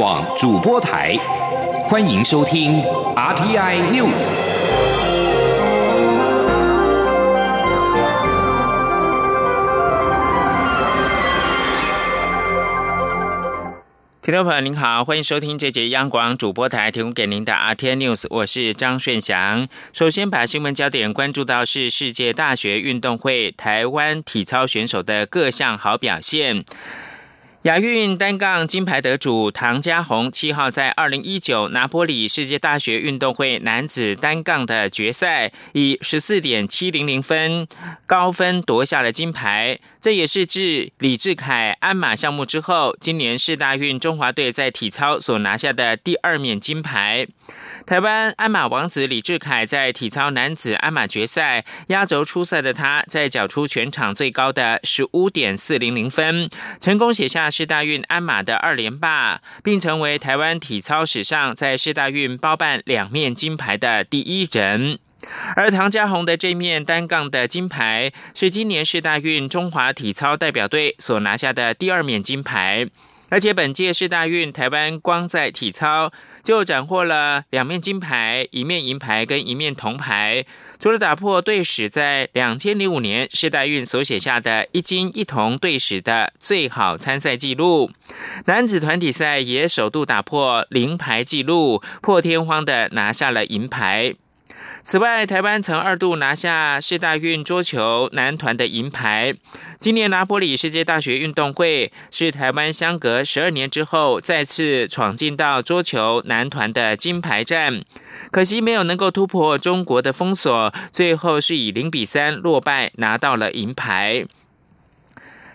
广主播台，欢迎收听 RTI News。听众朋友您好，欢迎收听这节央广主播台提供给您的 RTI News，我是张顺祥。首先把新闻焦点关注到是世界大学运动会台湾体操选手的各项好表现。亚运单杠金牌得主唐家宏七号在二零一九拿波里世界大学运动会男子单杠的决赛，以十四点七零零分高分夺下了金牌。这也是自李志凯鞍马项目之后，今年世大运中华队在体操所拿下的第二面金牌。台湾鞍马王子李志凯在体操男子鞍马决赛压轴出赛的他，在缴出全场最高的十五点四零零分，成功写下世大运鞍马的二连霸，并成为台湾体操史上在世大运包办两面金牌的第一人。而唐家宏的这面单杠的金牌，是今年世大运中华体操代表队所拿下的第二面金牌。而且本届世大运，台湾光在体操就斩获了两面金牌、一面银牌跟一面铜牌。除了打破队史在两千零五年世大运所写下的一金一铜队史的最好参赛纪录，男子团体赛也首度打破零牌纪录，破天荒的拿下了银牌。此外，台湾曾二度拿下世大运桌球男团的银牌。今年拿波里世界大学运动会是台湾相隔十二年之后再次闯进到桌球男团的金牌战，可惜没有能够突破中国的封锁，最后是以零比三落败，拿到了银牌。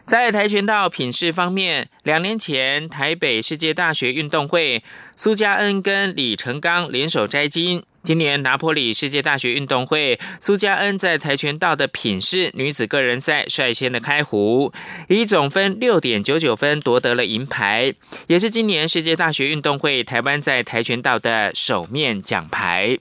在跆拳道品势方面，两年前台北世界大学运动会，苏家恩跟李成刚联手摘金。今年拿坡里世界大学运动会，苏嘉恩在跆拳道的品势女子个人赛率先的开壶，以总分六点九九分夺得了银牌，也是今年世界大学运动会台湾在跆拳道的首面奖牌。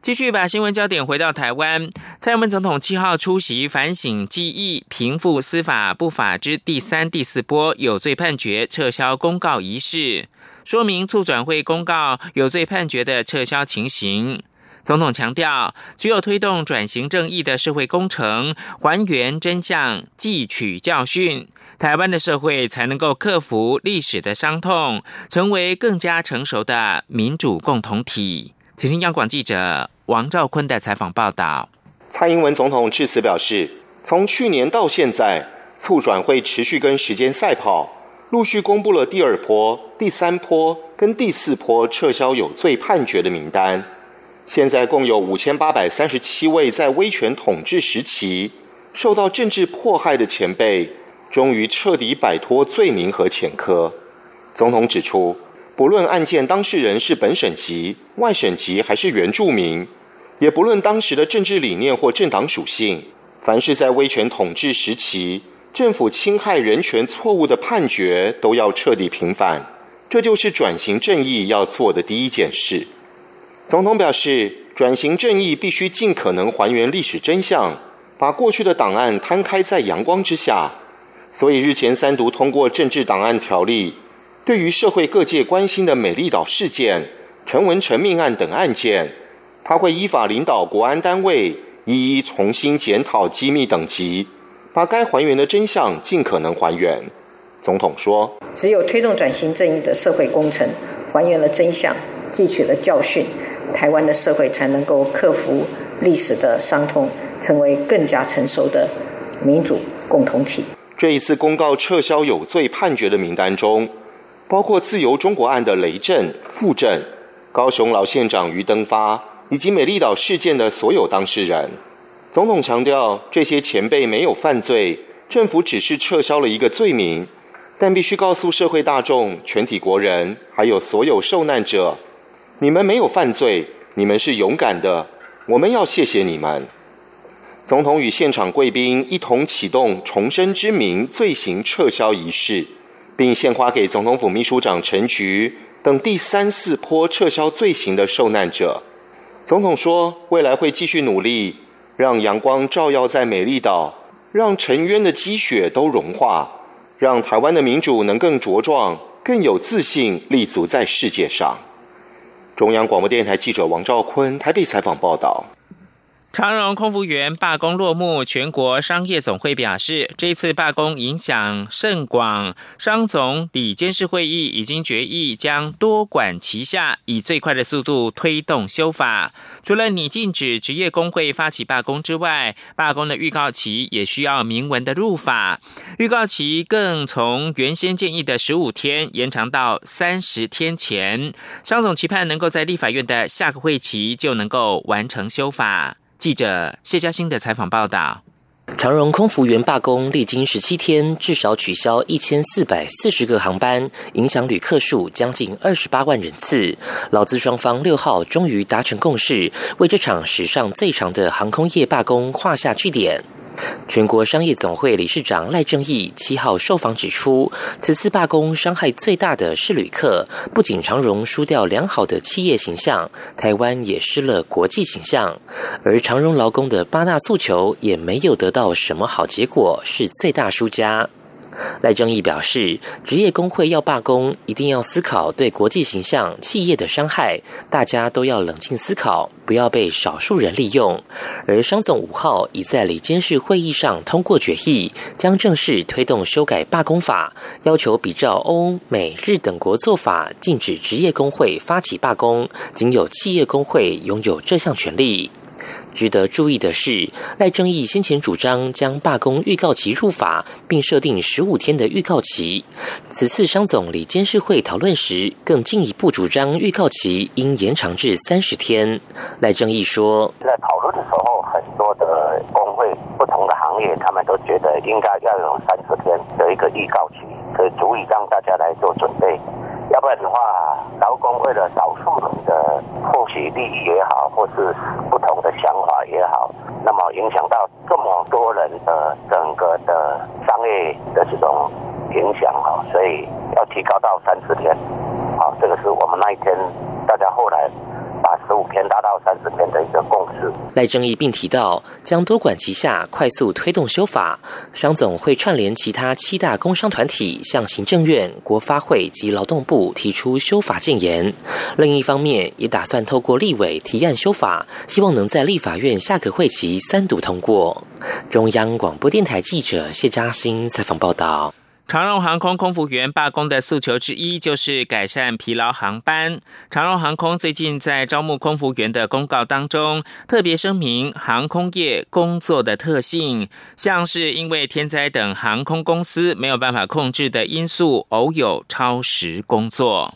继续把新闻焦点回到台湾，蔡英文总统七号出席反省记忆、平复司法不法之第三、第四波有罪判决撤销公告仪式。说明促转会公告有罪判决的撤销情形。总统强调，只有推动转型正义的社会工程，还原真相，汲取教训，台湾的社会才能够克服历史的伤痛，成为更加成熟的民主共同体。请听央广记者王兆坤的采访报道。蔡英文总统致辞表示，从去年到现在，促转会持续跟时间赛跑。陆续公布了第二波、第三波跟第四波撤销有罪判决的名单，现在共有五千八百三十七位在威权统治时期受到政治迫害的前辈，终于彻底摆脱罪名和前科。总统指出，不论案件当事人是本省籍、外省籍还是原住民，也不论当时的政治理念或政党属性，凡是在威权统治时期。政府侵害人权错误的判决都要彻底平反，这就是转型正义要做的第一件事。总统表示，转型正义必须尽可能还原历史真相，把过去的档案摊开在阳光之下。所以日前三读通过政治档案条例，对于社会各界关心的美丽岛事件、陈文成命案等案件，他会依法领导国安单位一一重新检讨机密等级。把该还原的真相尽可能还原，总统说：“只有推动转型正义的社会工程，还原了真相，汲取了教训，台湾的社会才能够克服历史的伤痛，成为更加成熟的民主共同体。”这一次公告撤销有罪判决的名单中，包括自由中国案的雷震、傅震、高雄老县长于登发以及美丽岛事件的所有当事人。总统强调，这些前辈没有犯罪，政府只是撤销了一个罪名，但必须告诉社会大众、全体国人，还有所有受难者，你们没有犯罪，你们是勇敢的，我们要谢谢你们。总统与现场贵宾一同启动重生之名罪行撤销仪式，并献花给总统府秘书长陈菊等第三四波撤销罪行的受难者。总统说，未来会继续努力。让阳光照耀在美丽岛，让沉冤的积雪都融化，让台湾的民主能更茁壮、更有自信立足在世界上。中央广播电台记者王兆坤台北采访报道。长荣空服员罢工落幕，全国商业总会表示，这次罢工影响甚广。商总理监事会议已经决议将多管齐下，以最快的速度推动修法。除了拟禁止职业工会发起罢工之外，罢工的预告期也需要明文的入法。预告期更从原先建议的十五天延长到三十天前。商总期盼能够在立法院的下个会期就能够完成修法。记者谢嘉欣的采访报道：长荣空服员罢工历经十七天，至少取消一千四百四十个航班，影响旅客数将近二十八万人次。劳资双方六号终于达成共识，为这场史上最长的航空业罢工画下句点。全国商业总会理事长赖正义七号受访指出，此次罢工伤害最大的是旅客，不仅长荣输掉良好的企业形象，台湾也失了国际形象，而长荣劳工的八大诉求也没有得到什么好结果，是最大输家。赖正义表示，职业工会要罢工，一定要思考对国际形象、企业的伤害，大家都要冷静思考，不要被少数人利用。而商总五号已在里监事会议上通过决议，将正式推动修改罢工法，要求比照欧美日等国做法，禁止职业工会发起罢工，仅有企业工会拥有这项权利。值得注意的是，赖正义先前主张将罢工预告期入法，并设定十五天的预告期。此次商总理监事会讨论时，更进一步主张预告期应延长至三十天。赖正义说：“在讨论的时候，很多的、不同的行业，他们都觉得应该要有三十天的一个预告期，可以足以让大家来做准备。要不然的话，劳工为了少数人的获取利益也好，或是不同的想法也好，那么影响到这么多人的整个的商业的这种影响哈，所以要提高到三十天，好，这个是我们那一天大家后来。把十五篇达到三十篇的一个共识。赖正义并提到，将多管齐下，快速推动修法。商总会串联其他七大工商团体，向行政院、国发会及劳动部提出修法建言。另一方面，也打算透过立委提案修法，希望能在立法院下个会期三读通过。中央广播电台记者谢嘉欣采访报道。长荣航空空服员罢工的诉求之一就是改善疲劳航班。长荣航空最近在招募空服员的公告当中，特别声明航空业工作的特性，像是因为天灾等航空公司没有办法控制的因素，偶有超时工作。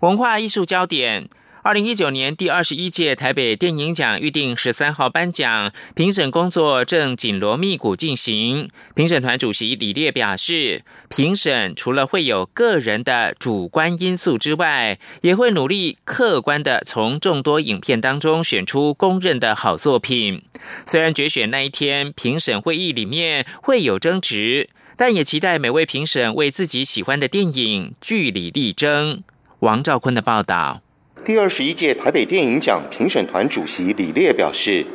文化艺术焦点。二零一九年第二十一届台北电影奖预定十三号颁奖，评审工作正紧锣密鼓进行。评审团主席李烈表示，评审除了会有个人的主观因素之外，也会努力客观的从众多影片当中选出公认的好作品。虽然决选那一天评审会议里面会有争执，但也期待每位评审为自己喜欢的电影据理力争。王兆坤的报道。第二十一届台北电影奖评审团主席李烈表示：“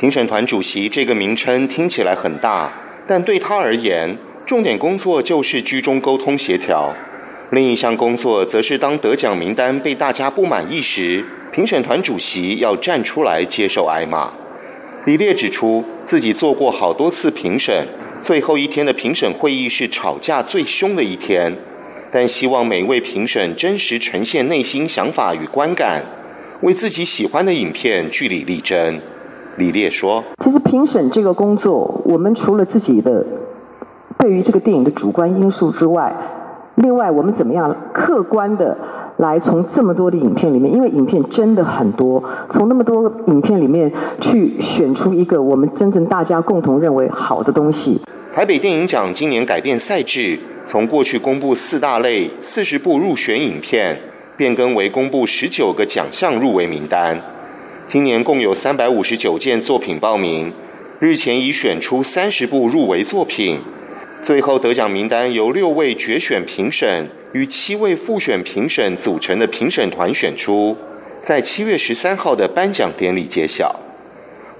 评审团主席这个名称听起来很大，但对他而言，重点工作就是居中沟通协调。另一项工作则是当得奖名单被大家不满意时，评审团主席要站出来接受挨骂。”李烈指出，自己做过好多次评审，最后一天的评审会议是吵架最凶的一天。但希望每位评审真实呈现内心想法与观感，为自己喜欢的影片据理力争。李烈说：“其实评审这个工作，我们除了自己的对于这个电影的主观因素之外，另外我们怎么样客观的来从这么多的影片里面，因为影片真的很多，从那么多影片里面去选出一个我们真正大家共同认为好的东西。”台北电影奖今年改变赛制。从过去公布四大类四十部入选影片，变更为公布十九个奖项入围名单。今年共有三百五十九件作品报名，日前已选出三十部入围作品。最后得奖名单由六位决选评审与七位复选评审组成的评审团选出，在七月十三号的颁奖典礼揭晓。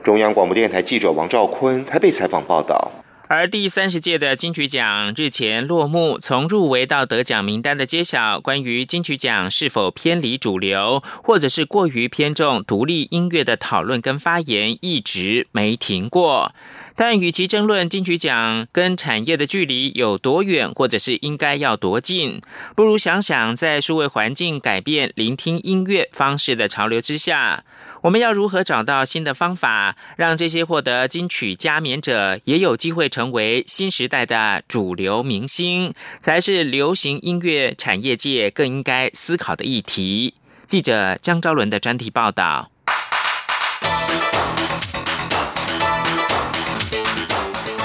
中央广播电台记者王兆坤台北采访报道。而第三十届的金曲奖日前落幕，从入围到得奖名单的揭晓，关于金曲奖是否偏离主流，或者是过于偏重独立音乐的讨论跟发言，一直没停过。但与其争论金曲奖跟产业的距离有多远，或者是应该要多近，不如想想在数位环境改变聆听音乐方式的潮流之下，我们要如何找到新的方法，让这些获得金曲加冕者也有机会成为新时代的主流明星，才是流行音乐产业界更应该思考的议题。记者江昭伦的专题报道。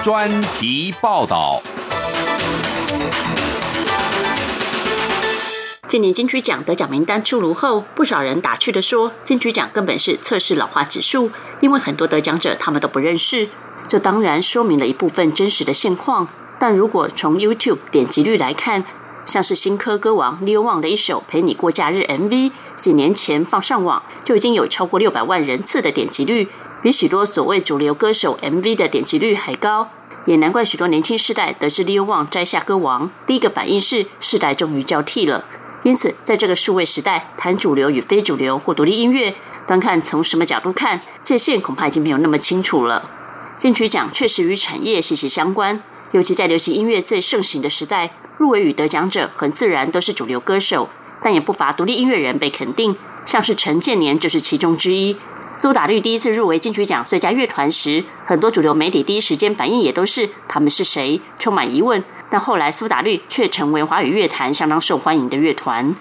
专题报道。今年金曲奖得奖名单出炉后，不少人打趣的说，金曲奖根本是测试老化指数，因为很多得奖者他们都不认识。这当然说明了一部分真实的现况，但如果从 YouTube 点击率来看，像是新科歌王 Leo Wang 的一首《陪你过假日》MV，几年前放上网就已经有超过六百万人次的点击率。比许多所谓主流歌手 MV 的点击率还高，也难怪许多年轻世代得知 Leo Wang 摘下歌王，第一个反应是世代终于交替了。因此，在这个数位时代，谈主流与非主流或独立音乐，端看从什么角度看，界限恐怕已经没有那么清楚了。金曲奖确实与产业息息相关，尤其在流行音乐最盛行的时代，入围与得奖者很自然都是主流歌手，但也不乏独立音乐人被肯定，像是陈建年就是其中之一。苏打绿第一次入围金曲奖最佳乐团时，很多主流媒体第一时间反应也都是他们是谁，充满疑问。但后来苏打绿却成为华语乐坛相当受欢迎的乐团。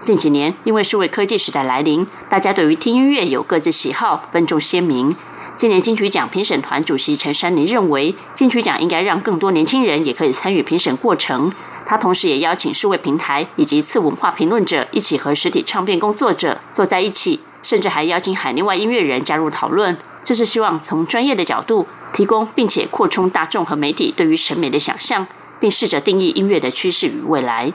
近几年，因为数位科技时代来临，大家对于听音乐有各自喜好，分众鲜明。今年金曲奖评审团主席陈珊妮认为，金曲奖应该让更多年轻人也可以参与评审过程。他同时也邀请数位平台以及次文化评论者一起和实体唱片工作者坐在一起。甚至还邀请海内外音乐人加入讨论，这是希望从专业的角度提供，并且扩充大众和媒体对于审美的想象，并试着定义音乐的趋势与未来。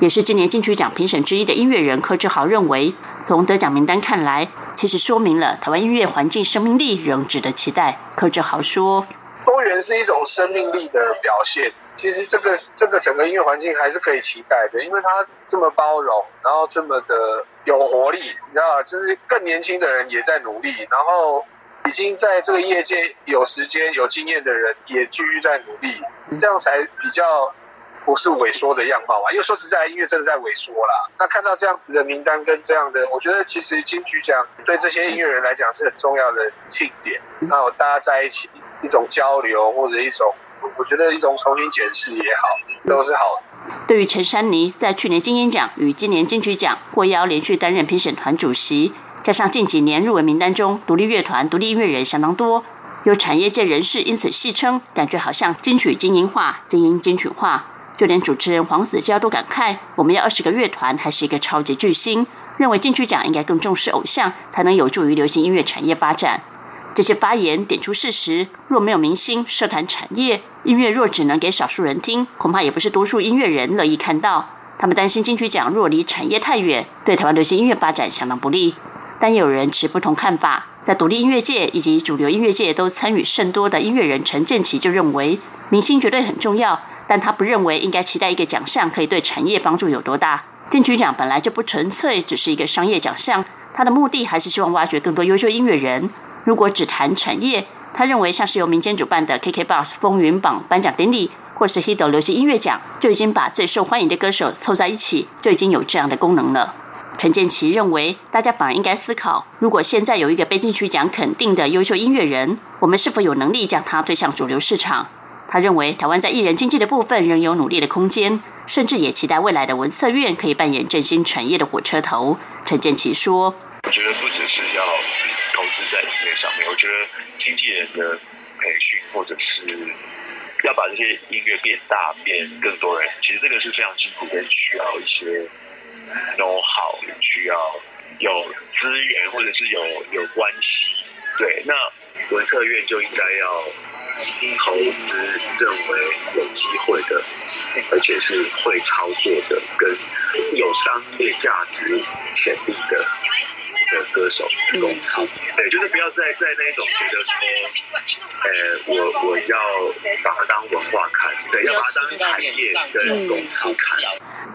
也是今年金曲奖评审之一的音乐人柯志豪认为，从得奖名单看来，其实说明了台湾音乐环境生命力仍值得期待。柯志豪说：“多元是一种生命力的表现。”其实这个这个整个音乐环境还是可以期待的，因为它这么包容，然后这么的有活力，你知道就是更年轻的人也在努力，然后已经在这个业界有时间、有经验的人也继续在努力，这样才比较不是萎缩的样貌吧。因为说实在，音乐真的在萎缩啦。那看到这样子的名单跟这样的，我觉得其实金曲奖对这些音乐人来讲是很重要的庆典，那大家在一起一种交流或者一种。我觉得一种重新检视也好，都是好的。对于陈珊妮在去年金鹰奖与今年金曲奖获邀连续担任评审团主席，加上近几年入围名单中独立乐团、独立音乐人相当多，有产业界人士因此戏称，感觉好像金曲精英化、精英金曲化。就连主持人黄子佼都感慨：“我们要二十个乐团，还是一个超级巨星？”认为金曲奖应该更重视偶像，才能有助于流行音乐产业发展。这些发言点出事实：若没有明星，社团产业音乐若只能给少数人听，恐怕也不是多数音乐人乐意看到。他们担心金曲奖若离产业太远，对台湾流行音乐发展相当不利。但也有人持不同看法，在独立音乐界以及主流音乐界都参与甚多的音乐人陈建奇就认为，明星绝对很重要，但他不认为应该期待一个奖项可以对产业帮助有多大。金曲奖本来就不纯粹只是一个商业奖项，它的目的还是希望挖掘更多优秀音乐人。如果只谈产业，他认为像是由民间主办的 KKBOX 风云榜颁奖典礼，或是 Hit 流行音乐奖，就已经把最受欢迎的歌手凑在一起，就已经有这样的功能了。陈建奇认为，大家反而应该思考，如果现在有一个被金曲奖肯定的优秀音乐人，我们是否有能力将他推向主流市场？他认为，台湾在艺人经济的部分仍有努力的空间，甚至也期待未来的文策院可以扮演振兴产业的火车头。陈建奇说：“我觉得觉得经纪人的培训，或者是要把这些音乐变大、变更多人，其实这个是非常辛苦的，需要一些 know how，需要有资源，或者是有有关系。对，那文策院就应该要投资认为有机会的，而且是会操作的，跟有商业价值潜力的。的歌手工厂。对，就是不要再在那种觉得说，呃，我我要把它当文化看，对，要把它当产业跟公司看。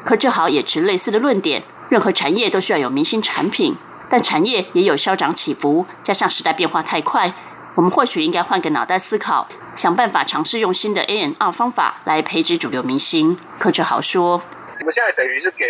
柯志豪也持类似的论点，任何产业都需要有明星产品，但产业也有消长起伏，加上时代变化太快。我们或许应该换个脑袋思考，想办法尝试用新的 A N R 方法来培植主流明星。柯志豪说：“你们现在等于是给，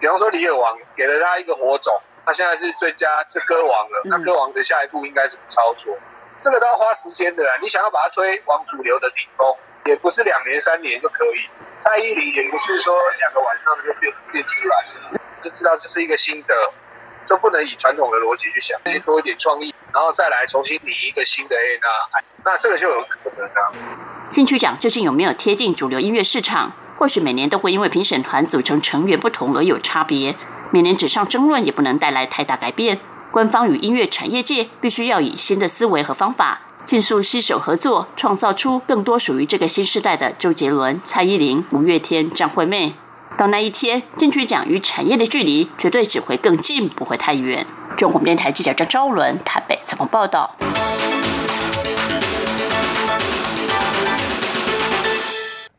比方说李尔王给了他一个火种，他现在是最佳这歌王了。那歌王的下一步应该怎么操作？这个都要花时间的。你想要把它推往主流的顶峰，也不是两年三年就可以。蔡依林也不是说两个晚上就变变出来，就知道这是一个新的，就不能以传统的逻辑去想，多一点创意。”然后再来重新拟一个新的 A 呢？那这个就有可能啊。金曲奖究竟有没有贴近主流音乐市场？或许每年都会因为评审团组成成员不同而有差别。每年纸上争论也不能带来太大改变。官方与音乐产业界必须要以新的思维和方法，尽速携手合作，创造出更多属于这个新时代的周杰伦、蔡依林、五月天、张惠妹。到那一天，金曲奖与产业的距离绝对只会更近，不会太远。中国电台记者张昭伦台北采访报道。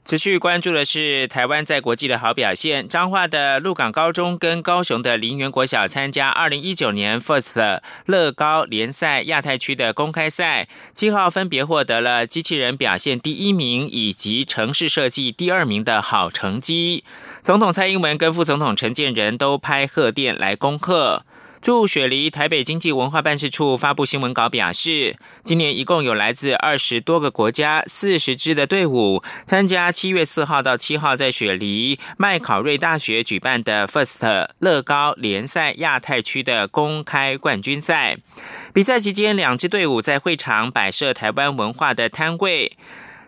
持续关注的是台湾在国际的好表现。彰化的鹿港高中跟高雄的林园国小参加二零一九年 FIRST 乐高联赛亚太区的公开赛，七号分别获得了机器人表现第一名以及城市设计第二名的好成绩。总统蔡英文跟副总统陈建仁都拍贺电来恭贺。驻雪梨台北经济文化办事处发布新闻稿表示，今年一共有来自二十多个国家四十支的队伍参加七月四号到七号在雪梨麦考瑞大学举办的 FIRST 乐高联赛亚太区的公开冠军赛。比赛期间，两支队伍在会场摆设台湾文化的摊位。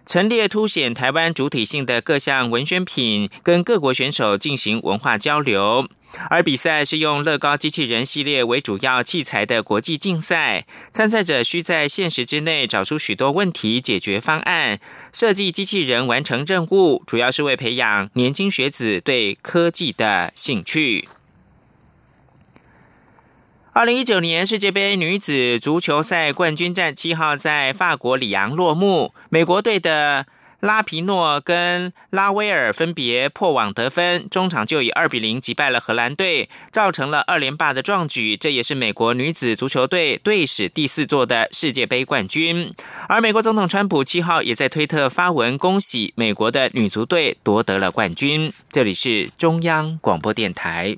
陈列凸显台湾主体性的各项文宣品，跟各国选手进行文化交流。而比赛是用乐高机器人系列为主要器材的国际竞赛，参赛者需在限时之内找出许多问题解决方案，设计机器人完成任务，主要是为培养年轻学子对科技的兴趣。二零一九年世界杯女子足球赛冠军战七号在法国里昂落幕，美国队的拉皮诺跟拉威尔分别破网得分，中场就以二比零击败了荷兰队，造成了二连霸的壮举。这也是美国女子足球队队史第四座的世界杯冠军。而美国总统川普七号也在推特发文恭喜美国的女足队夺得了冠军。这里是中央广播电台。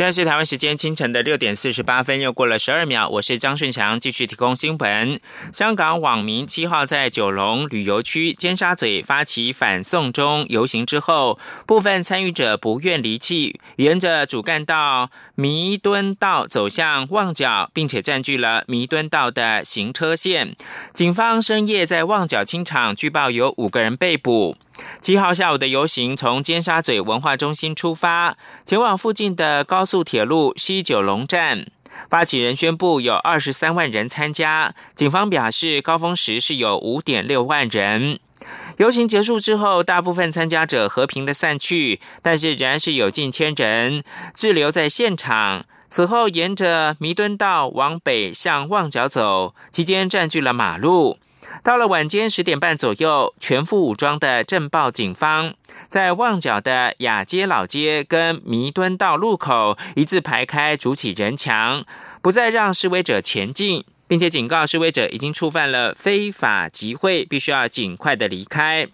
现在是台湾时间清晨的六点四十八分，又过了十二秒。我是张顺祥，继续提供新闻。香港网民七号在九龙旅游区尖沙咀发起反送中游行之后，部分参与者不愿离弃，沿着主干道弥敦道走向旺角，并且占据了弥敦道的行车线。警方深夜在旺角清场，据报有五个人被捕。七号下午的游行从尖沙咀文化中心出发，前往附近的高速铁路西九龙站。发起人宣布有二十三万人参加，警方表示高峰时是有五点六万人。游行结束之后，大部分参加者和平的散去，但是仍然是有近千人滞留在现场。此后沿着弥敦道往北向旺角走，期间占据了马路。到了晚间十点半左右，全副武装的镇暴警方在旺角的雅街老街跟弥敦道路口一字排开，筑起人墙，不再让示威者前进，并且警告示威者已经触犯了非法集会，必须要尽快的离开。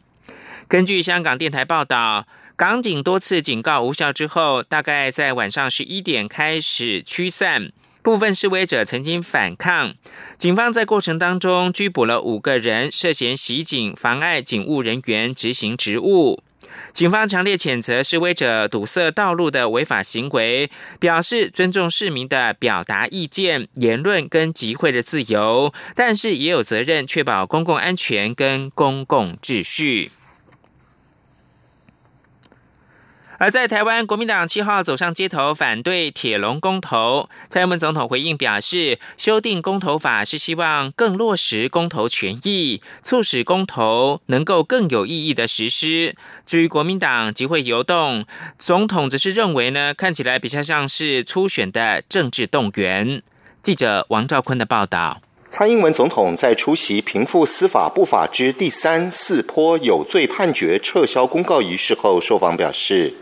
根据香港电台报道，港警多次警告无效之后，大概在晚上十一点开始驱散。部分示威者曾经反抗，警方在过程当中拘捕了五个人，涉嫌袭警、妨碍警务人员执行职务。警方强烈谴责示威者堵塞道路的违法行为，表示尊重市民的表达意见、言论跟集会的自由，但是也有责任确保公共安全跟公共秩序。而在台湾，国民党七号走上街头反对铁笼公投。蔡英文总统回应表示，修订公投法是希望更落实公投权益，促使公投能够更有意义的实施。至于国民党集会游动，总统则是认为呢，看起来比较像是初选的政治动员。记者王兆坤的报道。蔡英文总统在出席平复司法不法之第三四波有罪判决撤销公告仪式后，受访表示，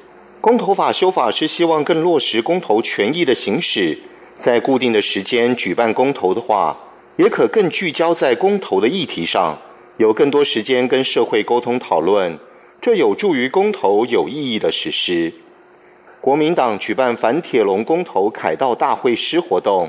公投法修法是希望更落实公投权益的行使，在固定的时间举办公投的话，也可更聚焦在公投的议题上，有更多时间跟社会沟通讨论，这有助于公投有意义的实施。国民党举办反铁笼公投凯道大会师活动。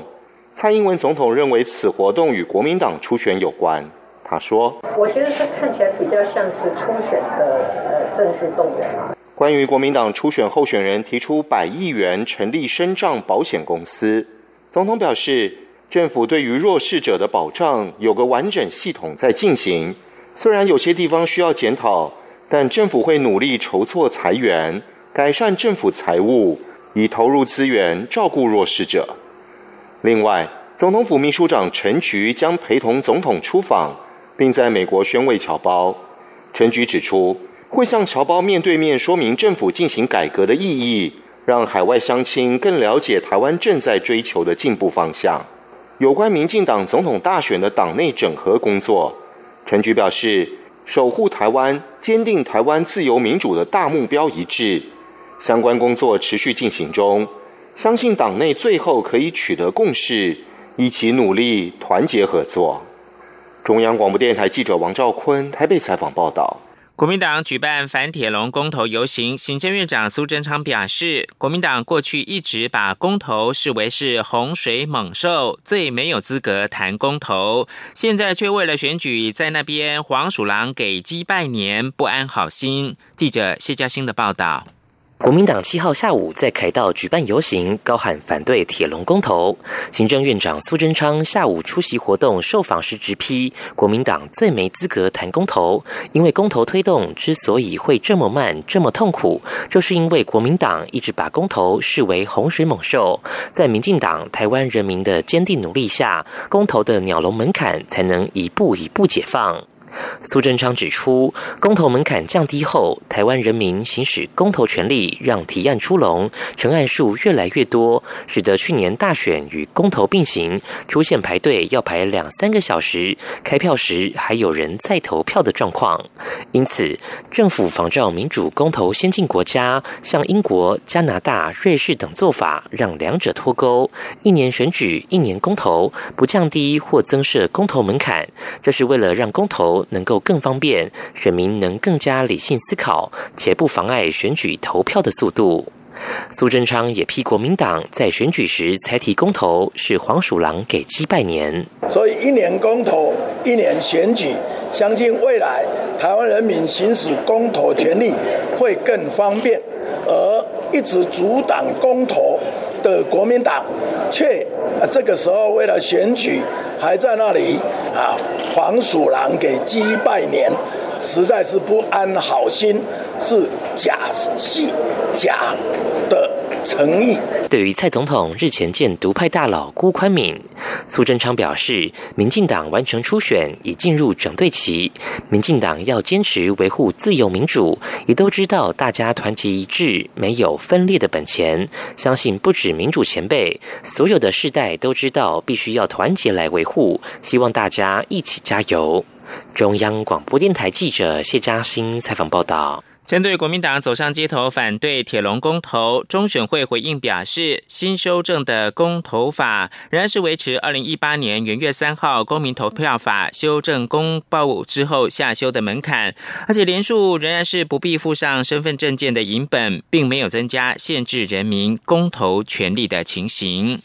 蔡英文总统认为此活动与国民党初选有关。他说：“我觉得这看起来比较像是初选的呃政治动员啊。”关于国民党初选候选人提出百亿元成立身障保险公司，总统表示，政府对于弱势者的保障有个完整系统在进行。虽然有些地方需要检讨，但政府会努力筹措财源，改善政府财务，以投入资源照顾弱势者。另外，总统府秘书长陈菊将陪同总统出访，并在美国宣慰侨胞。陈菊指出，会向侨胞面对面说明政府进行改革的意义，让海外乡亲更了解台湾正在追求的进步方向。有关民进党总统大选的党内整合工作，陈菊表示，守护台湾、坚定台湾自由民主的大目标一致，相关工作持续进行中。相信党内最后可以取得共识，一起努力，团结合作。中央广播电台记者王兆坤台北采访报道。国民党举办反铁笼公投游行，行政院长苏贞昌表示，国民党过去一直把公投视为是洪水猛兽，最没有资格谈公投，现在却为了选举在那边黄鼠狼给鸡拜年，不安好心。记者谢嘉欣的报道。国民党七号下午在凯道举办游行，高喊反对铁笼公投。行政院长苏贞昌下午出席活动，受访时直批国民党最没资格谈公投，因为公投推动之所以会这么慢、这么痛苦，就是因为国民党一直把公投视为洪水猛兽。在民进党、台湾人民的坚定努力下，公投的鸟笼门槛才能一步一步解放。苏贞昌指出，公投门槛降低后，台湾人民行使公投权利，让提案出笼，成案数越来越多，使得去年大选与公投并行，出现排队要排两三个小时，开票时还有人在投票的状况。因此，政府仿照民主公投先进国家，像英国、加拿大、瑞士等做法，让两者脱钩，一年选举，一年公投，不降低或增设公投门槛，这是为了让公投。能够更方便选民，能更加理性思考，且不妨碍选举投票的速度。苏贞昌也批国民党在选举时才提公投，是黄鼠狼给鸡拜年。所以一年公投，一年选举，相信未来台湾人民行使公投权利会更方便。而一直阻挡公投的国民党，却这个时候为了选举。还在那里啊！黄鼠狼给鸡拜年，实在是不安好心，是假戏假的诚意。对于蔡总统日前见独派大佬辜宽敏，苏贞昌表示，民进党完成初选，已进入整队期。民进党要坚持维护自由民主，也都知道大家团结一致，没有分裂的本钱。相信不止民主前辈，所有的世代都知道，必须要团结来维护。希望大家一起加油。中央广播电台记者谢嘉欣采访报道。针对国民党走上街头反对铁笼公投，中选会回应表示，新修正的公投法仍然是维持二零一八年元月三号公民投票法修正公报之后下修的门槛，而且连数仍然是不必附上身份证件的影本，并没有增加限制人民公投权利的情形。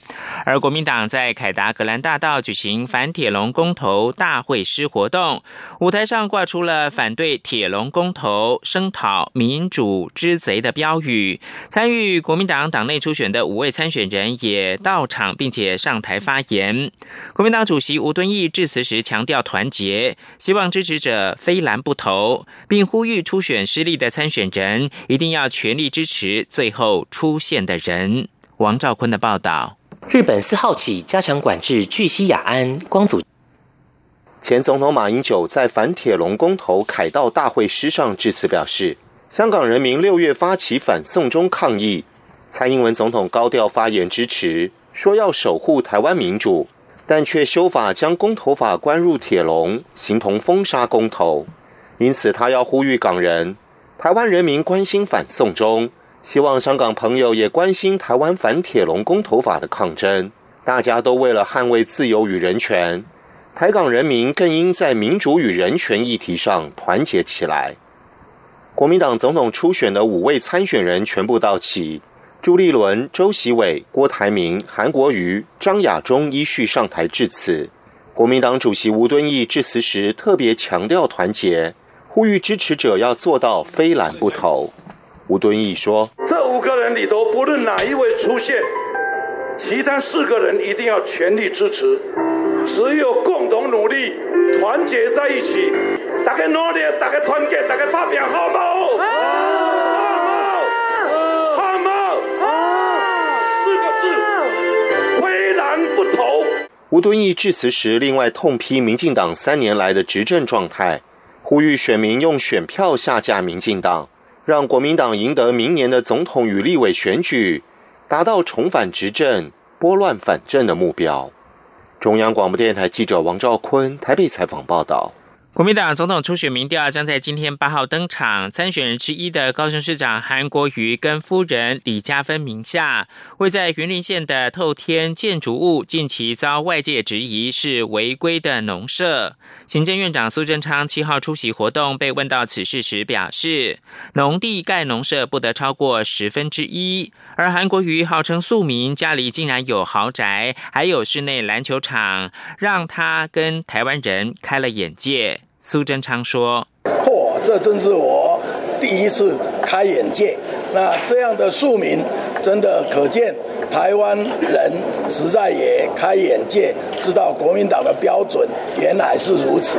而国民党在凯达格兰大道举行反铁笼公投大会师活动，舞台上挂出了反对铁笼公投、声讨民主之贼的标语。参与国民党党内初选的五位参选人也到场，并且上台发言。国民党主席吴敦义致辞时强调团结，希望支持者非蓝不投，并呼吁初选失利的参选人一定要全力支持最后出现的人。王兆坤的报道：日本四号起加强管制聚西雅安光组。前总统马英九在反铁笼公投凯道大会师上致辞表示：“香港人民六月发起反送中抗议，蔡英文总统高调发言支持，说要守护台湾民主，但却修法将公投法关入铁笼，形同封杀公投。因此，他要呼吁港人，台湾人民关心反送中，希望香港朋友也关心台湾反铁笼公投法的抗争。大家都为了捍卫自由与人权。”台港人民更应在民主与人权议题上团结起来。国民党总统初选的五位参选人全部到齐，朱立伦、周习伟、郭台铭、韩国瑜、张亚中依序上台致辞。国民党主席吴敦义致辞时特别强调团结，呼吁支持者要做到非蓝不投。吴敦义说：“这五个人里头，不论哪一位出现，其他四个人一定要全力支持。”只有共同努力，团结在一起，大家努力，大家团结，大家打拼，好吗？好，好吗？四个字，非然不投。吴敦义致辞时，另外痛批民进党三年来的执政状态，呼吁选民用选票下架民进党，让国民党赢得明年的总统与立委选举，达到重返执政、拨乱反正的目标。中央广播电台记者王兆坤台北采访报道。国民党总统初选民调将在今天八号登场，参选人之一的高雄市长韩国瑜跟夫人李嘉芬名下，位在云林县的透天建筑物，近期遭外界质疑是违规的农舍。行政院长苏贞昌七号出席活动，被问到此事时表示，农地盖农舍不得超过十分之一。而韩国瑜号称庶民，家里竟然有豪宅，还有室内篮球场，让他跟台湾人开了眼界。苏贞昌说：“嚯，这真是我第一次开眼界。那这样的庶民，真的可见台湾人实在也开眼界，知道国民党的标准原来是如此。”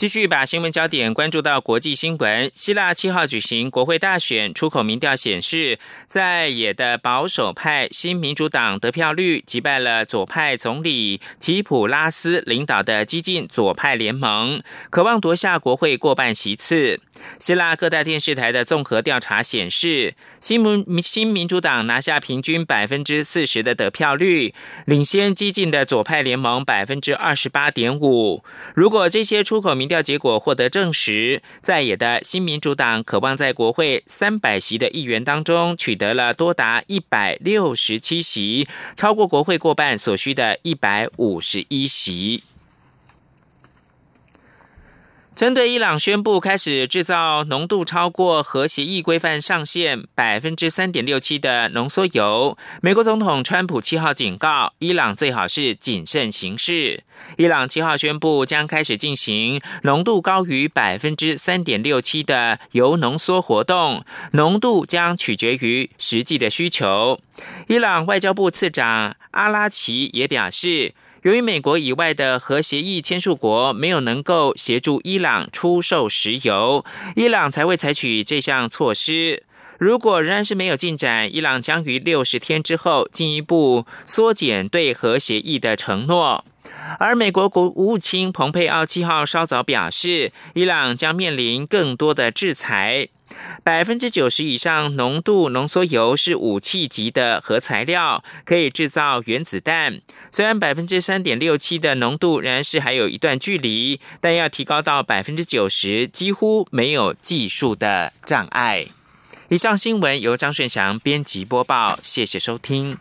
继续把新闻焦点关注到国际新闻。希腊七号举行国会大选，出口民调显示，在野的保守派新民主党得票率击败了左派总理齐普拉斯领导的激进左派联盟，渴望夺下国会过半席次。希腊各大电视台的综合调查显示，新民新民主党拿下平均百分之四十的得票率，领先激进的左派联盟百分之二十八点五。如果这些出口民调结果获得证实，在野的新民主党渴望在国会三百席的议员当中取得了多达一百六十七席，超过国会过半所需的一百五十一席。针对伊朗宣布开始制造浓度超过核协议规范上限百分之三点六七的浓缩铀，美国总统川普七号警告伊朗最好是谨慎行事。伊朗七号宣布将开始进行浓度高于百分之三点六七的铀浓缩活动，浓度将取决于实际的需求。伊朗外交部次长阿拉奇也表示。由于美国以外的核协议签署国没有能够协助伊朗出售石油，伊朗才会采取这项措施。如果仍然是没有进展，伊朗将于六十天之后进一步缩减对核协议的承诺。而美国国务卿蓬佩奥七号稍早表示，伊朗将面临更多的制裁。百分之九十以上浓度浓缩铀是武器级的核材料，可以制造原子弹。虽然百分之三点六七的浓度仍然是还有一段距离，但要提高到百分之九十，几乎没有技术的障碍。以上新闻由张顺祥编辑播报，谢谢收听。